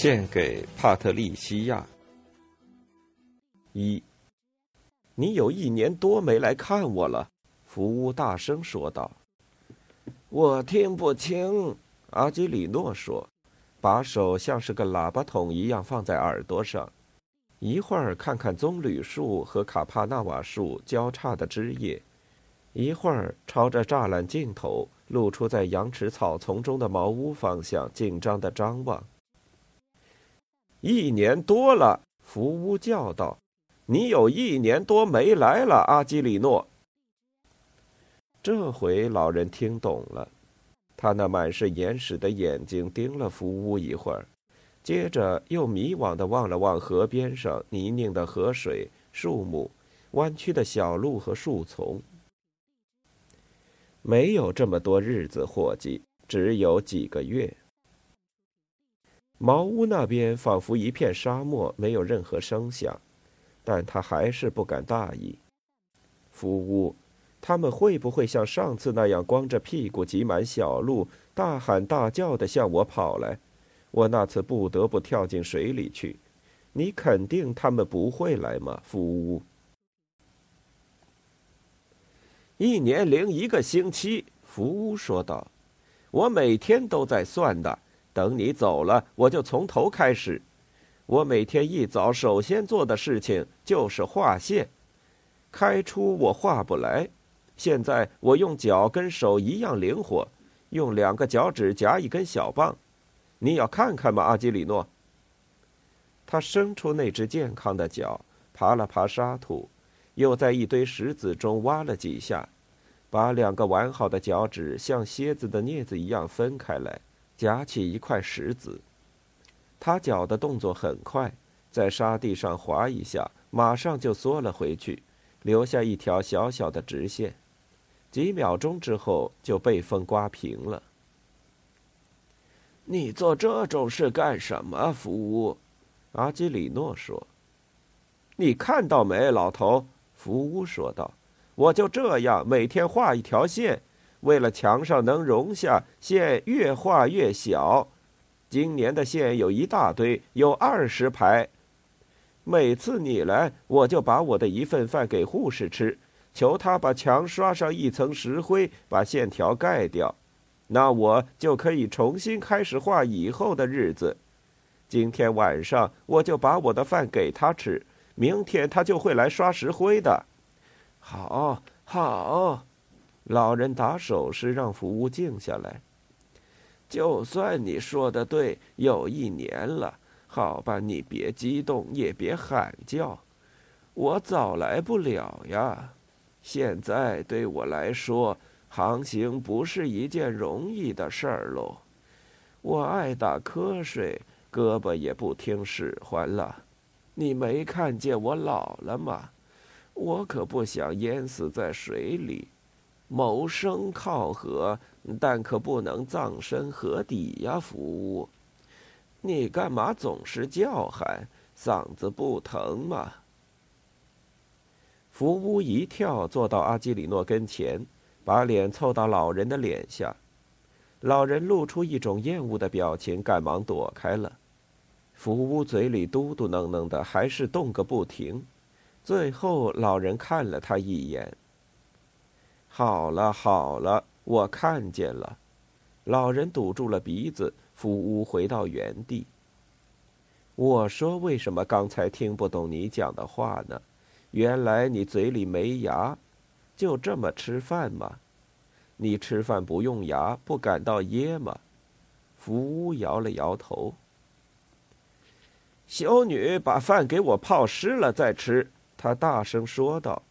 献给帕特利西亚。一，你有一年多没来看我了，福乌大声说道。我听不清，阿基里诺说，把手像是个喇叭筒一样放在耳朵上，一会儿看看棕榈树和卡帕纳瓦树交叉的枝叶，一会儿朝着栅栏尽头露出在羊齿草丛中的茅屋方向紧张的张望。一年多了，福乌叫道：“你有一年多没来了，阿基里诺。”这回老人听懂了，他那满是眼屎的眼睛盯了福乌一会儿，接着又迷惘的望了望河边上泥泞的河水、树木、弯曲的小路和树丛。没有这么多日子，伙计，只有几个月。茅屋那边仿佛一片沙漠，没有任何声响，但他还是不敢大意。福屋，他们会不会像上次那样光着屁股挤满小路，大喊大叫的向我跑来？我那次不得不跳进水里去。你肯定他们不会来吗？福屋。一年零一个星期，福屋说道：“我每天都在算的。”等你走了，我就从头开始。我每天一早首先做的事情就是画线。开出我画不来，现在我用脚跟手一样灵活，用两个脚趾夹一根小棒。你要看看吗，阿基里诺？他伸出那只健康的脚，爬了爬沙土，又在一堆石子中挖了几下，把两个完好的脚趾像蝎子的镊子一样分开来。夹起一块石子，他脚的动作很快，在沙地上划一下，马上就缩了回去，留下一条小小的直线。几秒钟之后，就被风刮平了。你做这种事干什么，福乌？阿基里诺说。你看到没，老头？福乌说道。我就这样每天画一条线。为了墙上能容下线，越画越小。今年的线有一大堆，有二十排。每次你来，我就把我的一份饭给护士吃，求他把墙刷上一层石灰，把线条盖掉。那我就可以重新开始画以后的日子。今天晚上我就把我的饭给他吃，明天他就会来刷石灰的。好，好。老人打手势让服务静下来。就算你说的对，有一年了，好吧，你别激动，也别喊叫，我早来不了呀。现在对我来说，航行不是一件容易的事儿喽。我爱打瞌睡，胳膊也不听使唤了。你没看见我老了吗？我可不想淹死在水里。谋生靠河，但可不能葬身河底呀！福屋，你干嘛总是叫喊？嗓子不疼吗？福乌一跳，坐到阿基里诺跟前，把脸凑到老人的脸下。老人露出一种厌恶的表情，赶忙躲开了。福乌嘴里嘟嘟囔囔的，还是动个不停。最后，老人看了他一眼。好了好了，我看见了。老人堵住了鼻子，福屋回到原地。我说：“为什么刚才听不懂你讲的话呢？原来你嘴里没牙，就这么吃饭吗？你吃饭不用牙，不感到噎吗？”福屋摇了摇头。修女把饭给我泡湿了再吃，她大声说道。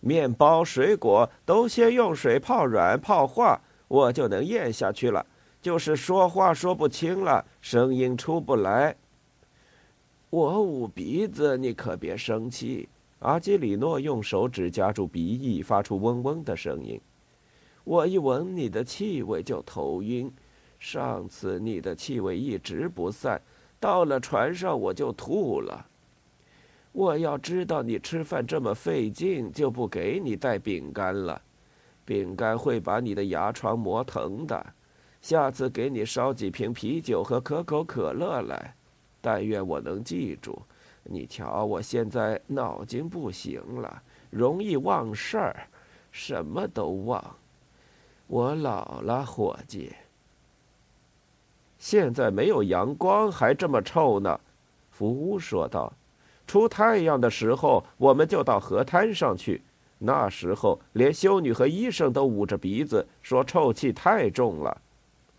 面包、水果都先用水泡软、泡化，我就能咽下去了。就是说话说不清了，声音出不来。我捂鼻子，你可别生气。阿基里诺用手指夹住鼻翼，发出嗡嗡的声音。我一闻你的气味就头晕，上次你的气味一直不散，到了船上我就吐了。我要知道你吃饭这么费劲，就不给你带饼干了。饼干会把你的牙床磨疼的。下次给你烧几瓶啤酒和可口可乐来。但愿我能记住。你瞧，我现在脑筋不行了，容易忘事儿，什么都忘。我老了，伙计。现在没有阳光，还这么臭呢。福屋说道：“出太阳的时候，我们就到河滩上去。那时候，连修女和医生都捂着鼻子说臭气太重了。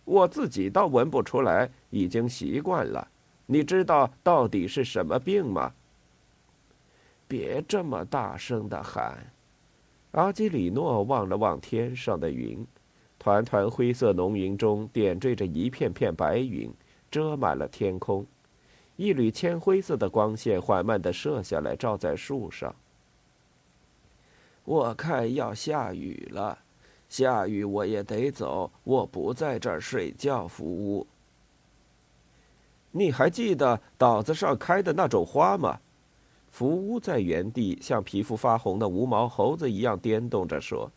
我自己倒闻不出来，已经习惯了。”你知道到底是什么病吗？别这么大声的喊！阿基里诺望了望天上的云，团团灰色浓云中点缀着一片片白云，遮满了天空。一缕铅灰色的光线缓慢的射下来，照在树上。我看要下雨了，下雨我也得走，我不在这儿睡觉，福屋。你还记得岛子上开的那种花吗？福屋在原地像皮肤发红的无毛猴子一样颠动着说：“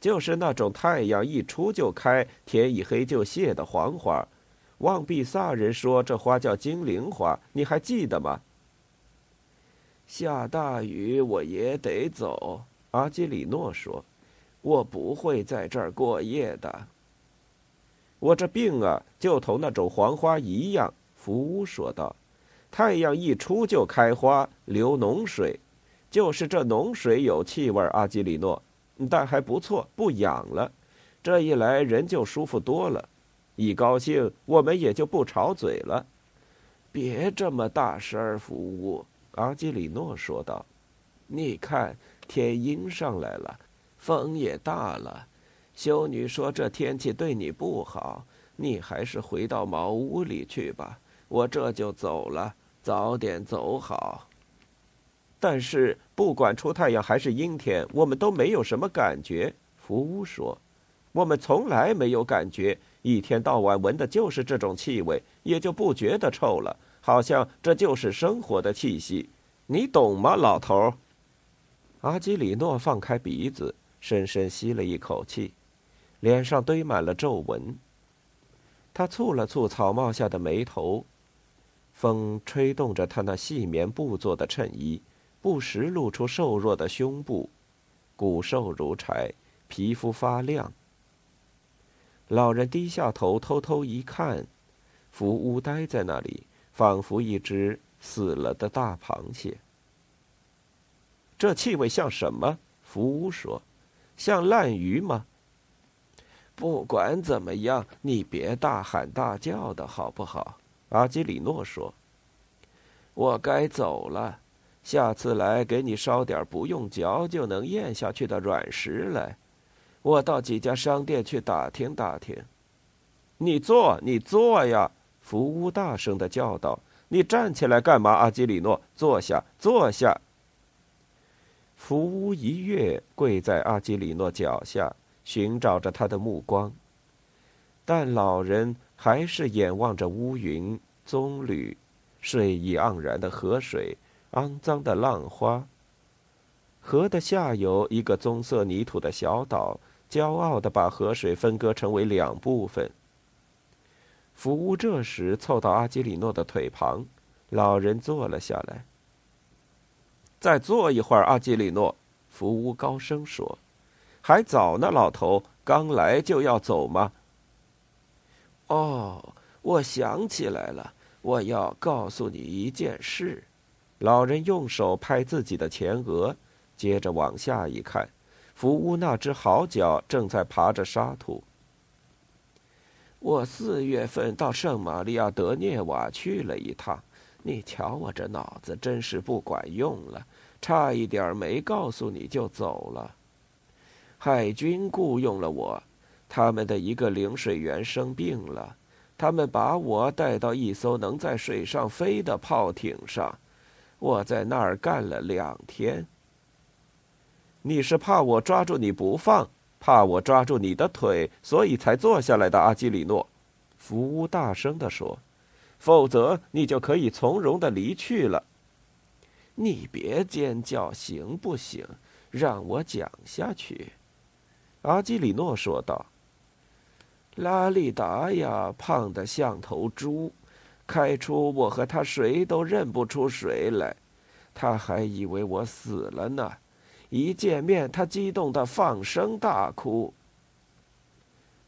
就是那种太阳一出就开，天一黑就谢的黄花。望比萨人说这花叫精灵花，你还记得吗？”下大雨我也得走，阿基里诺说：“我不会在这儿过夜的。”我这病啊，就同那种黄花一样。福屋说道：“太阳一出就开花，流脓水，就是这脓水有气味。阿基里诺，但还不错，不痒了。这一来，人就舒服多了。一高兴，我们也就不吵嘴了。别这么大声，福乌。”阿基里诺说道：“你看，天阴上来了，风也大了。”修女说：“这天气对你不好，你还是回到茅屋里去吧。我这就走了，早点走好。”但是不管出太阳还是阴天，我们都没有什么感觉。福屋说：“我们从来没有感觉，一天到晚闻的就是这种气味，也就不觉得臭了，好像这就是生活的气息。你懂吗，老头？”阿基里诺放开鼻子，深深吸了一口气。脸上堆满了皱纹。他蹙了蹙草帽下的眉头，风吹动着他那细棉布做的衬衣，不时露出瘦弱的胸部，骨瘦如柴，皮肤发亮。老人低下头，偷偷一看，福屋呆在那里，仿佛一只死了的大螃蟹。这气味像什么？福屋说：“像烂鱼吗？”不管怎么样，你别大喊大叫的好不好？阿基里诺说：“我该走了，下次来给你烧点不用嚼就能咽下去的软食来。我到几家商店去打听打听。”你坐，你坐呀！福屋大声的叫道：“你站起来干嘛？”阿基里诺，坐下，坐下。福屋一跃跪在阿基里诺脚下。寻找着他的目光，但老人还是眼望着乌云、棕榈、睡意盎然的河水、肮脏的浪花。河的下游，一个棕色泥土的小岛，骄傲地把河水分割成为两部分。福乌这时凑到阿基里诺的腿旁，老人坐了下来。再坐一会儿，阿基里诺，福乌高声说。还早呢，老头，刚来就要走吗？哦，我想起来了，我要告诉你一件事。老人用手拍自己的前额，接着往下一看，福乌那只好脚正在爬着沙土。我四月份到圣玛利亚德涅瓦去了一趟，你瞧我这脑子真是不管用了，差一点没告诉你就走了。海军雇佣了我，他们的一个领水员生病了，他们把我带到一艘能在水上飞的炮艇上，我在那儿干了两天。你是怕我抓住你不放，怕我抓住你的腿，所以才坐下来的，阿基里诺。福乌大声地说：“否则你就可以从容的离去了。”你别尖叫，行不行？让我讲下去。”阿基里诺说道。拉利达呀，胖得像头猪，开出我和他谁都认不出谁来，他还以为我死了呢。一见面，他激动的放声大哭。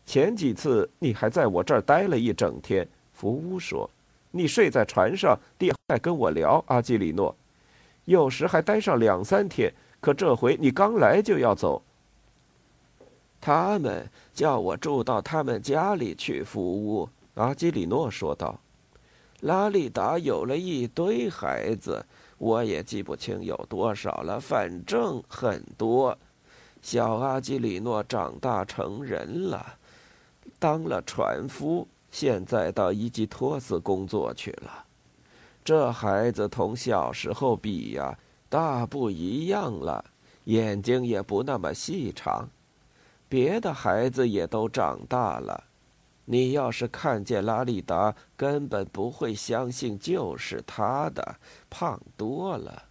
前几次你还在我这儿待了一整天，福屋说，你睡在船上，第二跟我聊。阿基里诺，有时还待上两三天，可这回你刚来就要走。他们叫我住到他们家里去服务，阿基里诺说道。拉利达有了一堆孩子，我也记不清有多少了，反正很多。小阿基里诺长大成人了，当了船夫，现在到伊基托斯工作去了。这孩子同小时候比呀，大不一样了，眼睛也不那么细长。别的孩子也都长大了，你要是看见拉利达，根本不会相信就是他的，胖多了。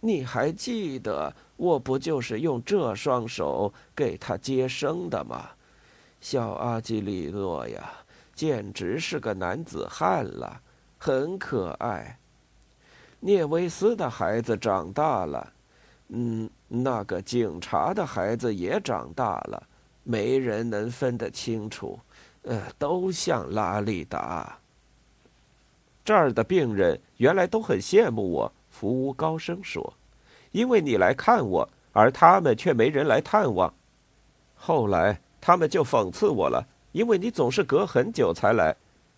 你还记得我不就是用这双手给他接生的吗？小阿基里诺呀，简直是个男子汉了，很可爱。聂维斯的孩子长大了。嗯，那个警察的孩子也长大了，没人能分得清楚，呃，都像拉利达。这儿的病人原来都很羡慕我，福乌高声说，因为你来看我，而他们却没人来探望。后来他们就讽刺我了，因为你总是隔很久才来。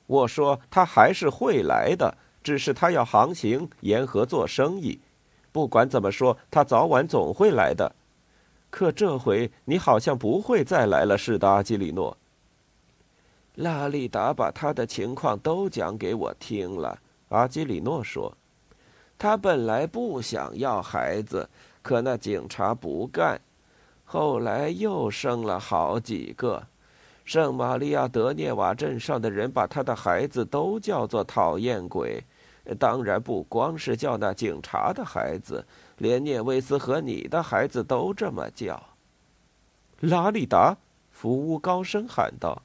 我说他还是会来的，只是他要航行沿河做生意。不管怎么说，他早晚总会来的。可这回你好像不会再来了似的，阿基里诺。拉利达把他的情况都讲给我听了。阿基里诺说：“他本来不想要孩子，可那警察不干，后来又生了好几个。圣玛利亚德涅瓦镇上的人把他的孩子都叫做讨厌鬼。”当然不光是叫那警察的孩子，连涅维斯和你的孩子都这么叫。拉里达，福乌高声喊道：“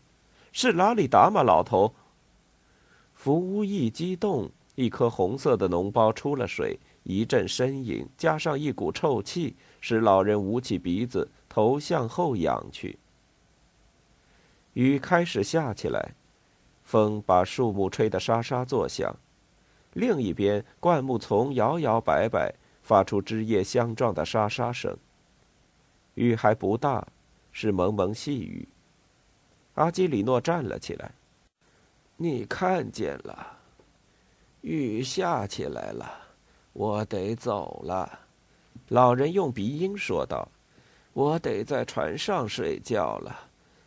是拉里达吗，老头？”福屋一激动，一颗红色的脓包出了水，一阵呻吟，加上一股臭气，使老人捂起鼻子，头向后仰去。雨开始下起来，风把树木吹得沙沙作响。另一边，灌木丛摇摇摆摆，发出枝叶相撞的沙沙声。雨还不大，是蒙蒙细雨。阿基里诺站了起来。你看见了，雨下起来了，我得走了。老人用鼻音说道：“我得在船上睡觉了，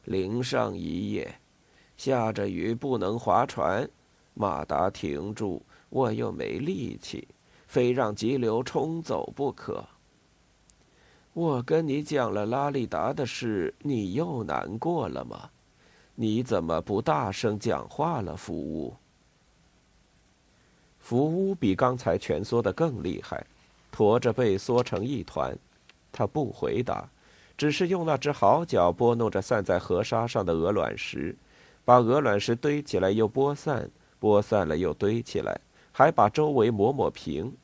淋上一夜。下着雨不能划船，马达停住。”我又没力气，非让急流冲走不可。我跟你讲了拉利达的事，你又难过了吗？你怎么不大声讲话了，福乌？福乌比刚才蜷缩的更厉害，驼着背缩成一团。他不回答，只是用那只好脚拨弄着散在河沙上的鹅卵石，把鹅卵石堆起来又拨散，拨散了又堆起来。还把周围抹抹平。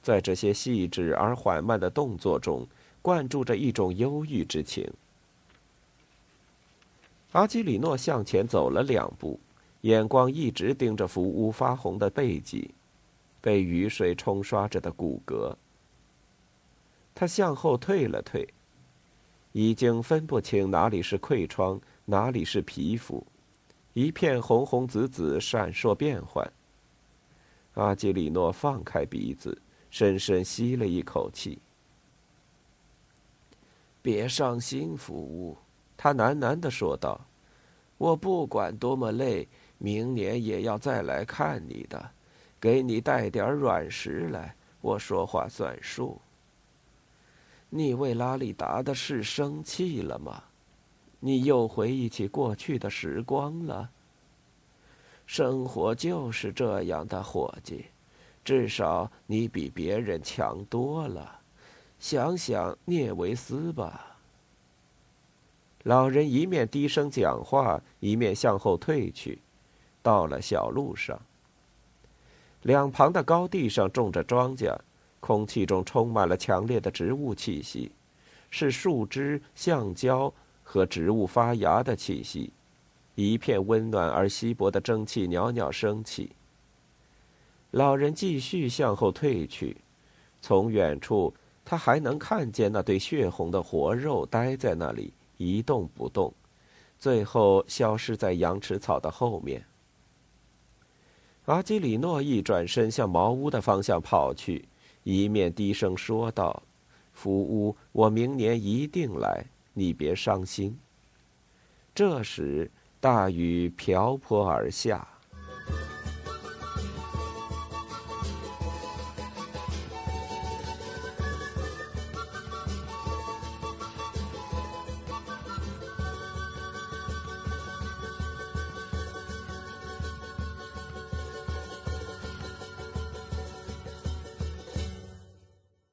在这些细致而缓慢的动作中，灌注着一种忧郁之情。阿基里诺向前走了两步，眼光一直盯着福乌发红的背脊，被雨水冲刷着的骨骼。他向后退了退，已经分不清哪里是溃疮，哪里是皮肤，一片红红紫紫，闪烁变幻。阿基里诺放开鼻子，深深吸了一口气。别伤心，福乌，他喃喃的说道：“我不管多么累，明年也要再来看你的，给你带点软食来，我说话算数。你为拉里达的事生气了吗？你又回忆起过去的时光了？生活就是这样的，伙计，至少你比别人强多了。想想聂维斯吧。老人一面低声讲话，一面向后退去。到了小路上，两旁的高地上种着庄稼，空气中充满了强烈的植物气息，是树枝、橡胶和植物发芽的气息。一片温暖而稀薄的蒸汽袅袅升起。老人继续向后退去，从远处他还能看见那对血红的活肉待在那里。一动不动，最后消失在羊齿草的后面。阿基里诺一转身向茅屋的方向跑去，一面低声说道：“福屋，我明年一定来，你别伤心。”这时，大雨瓢泼而下。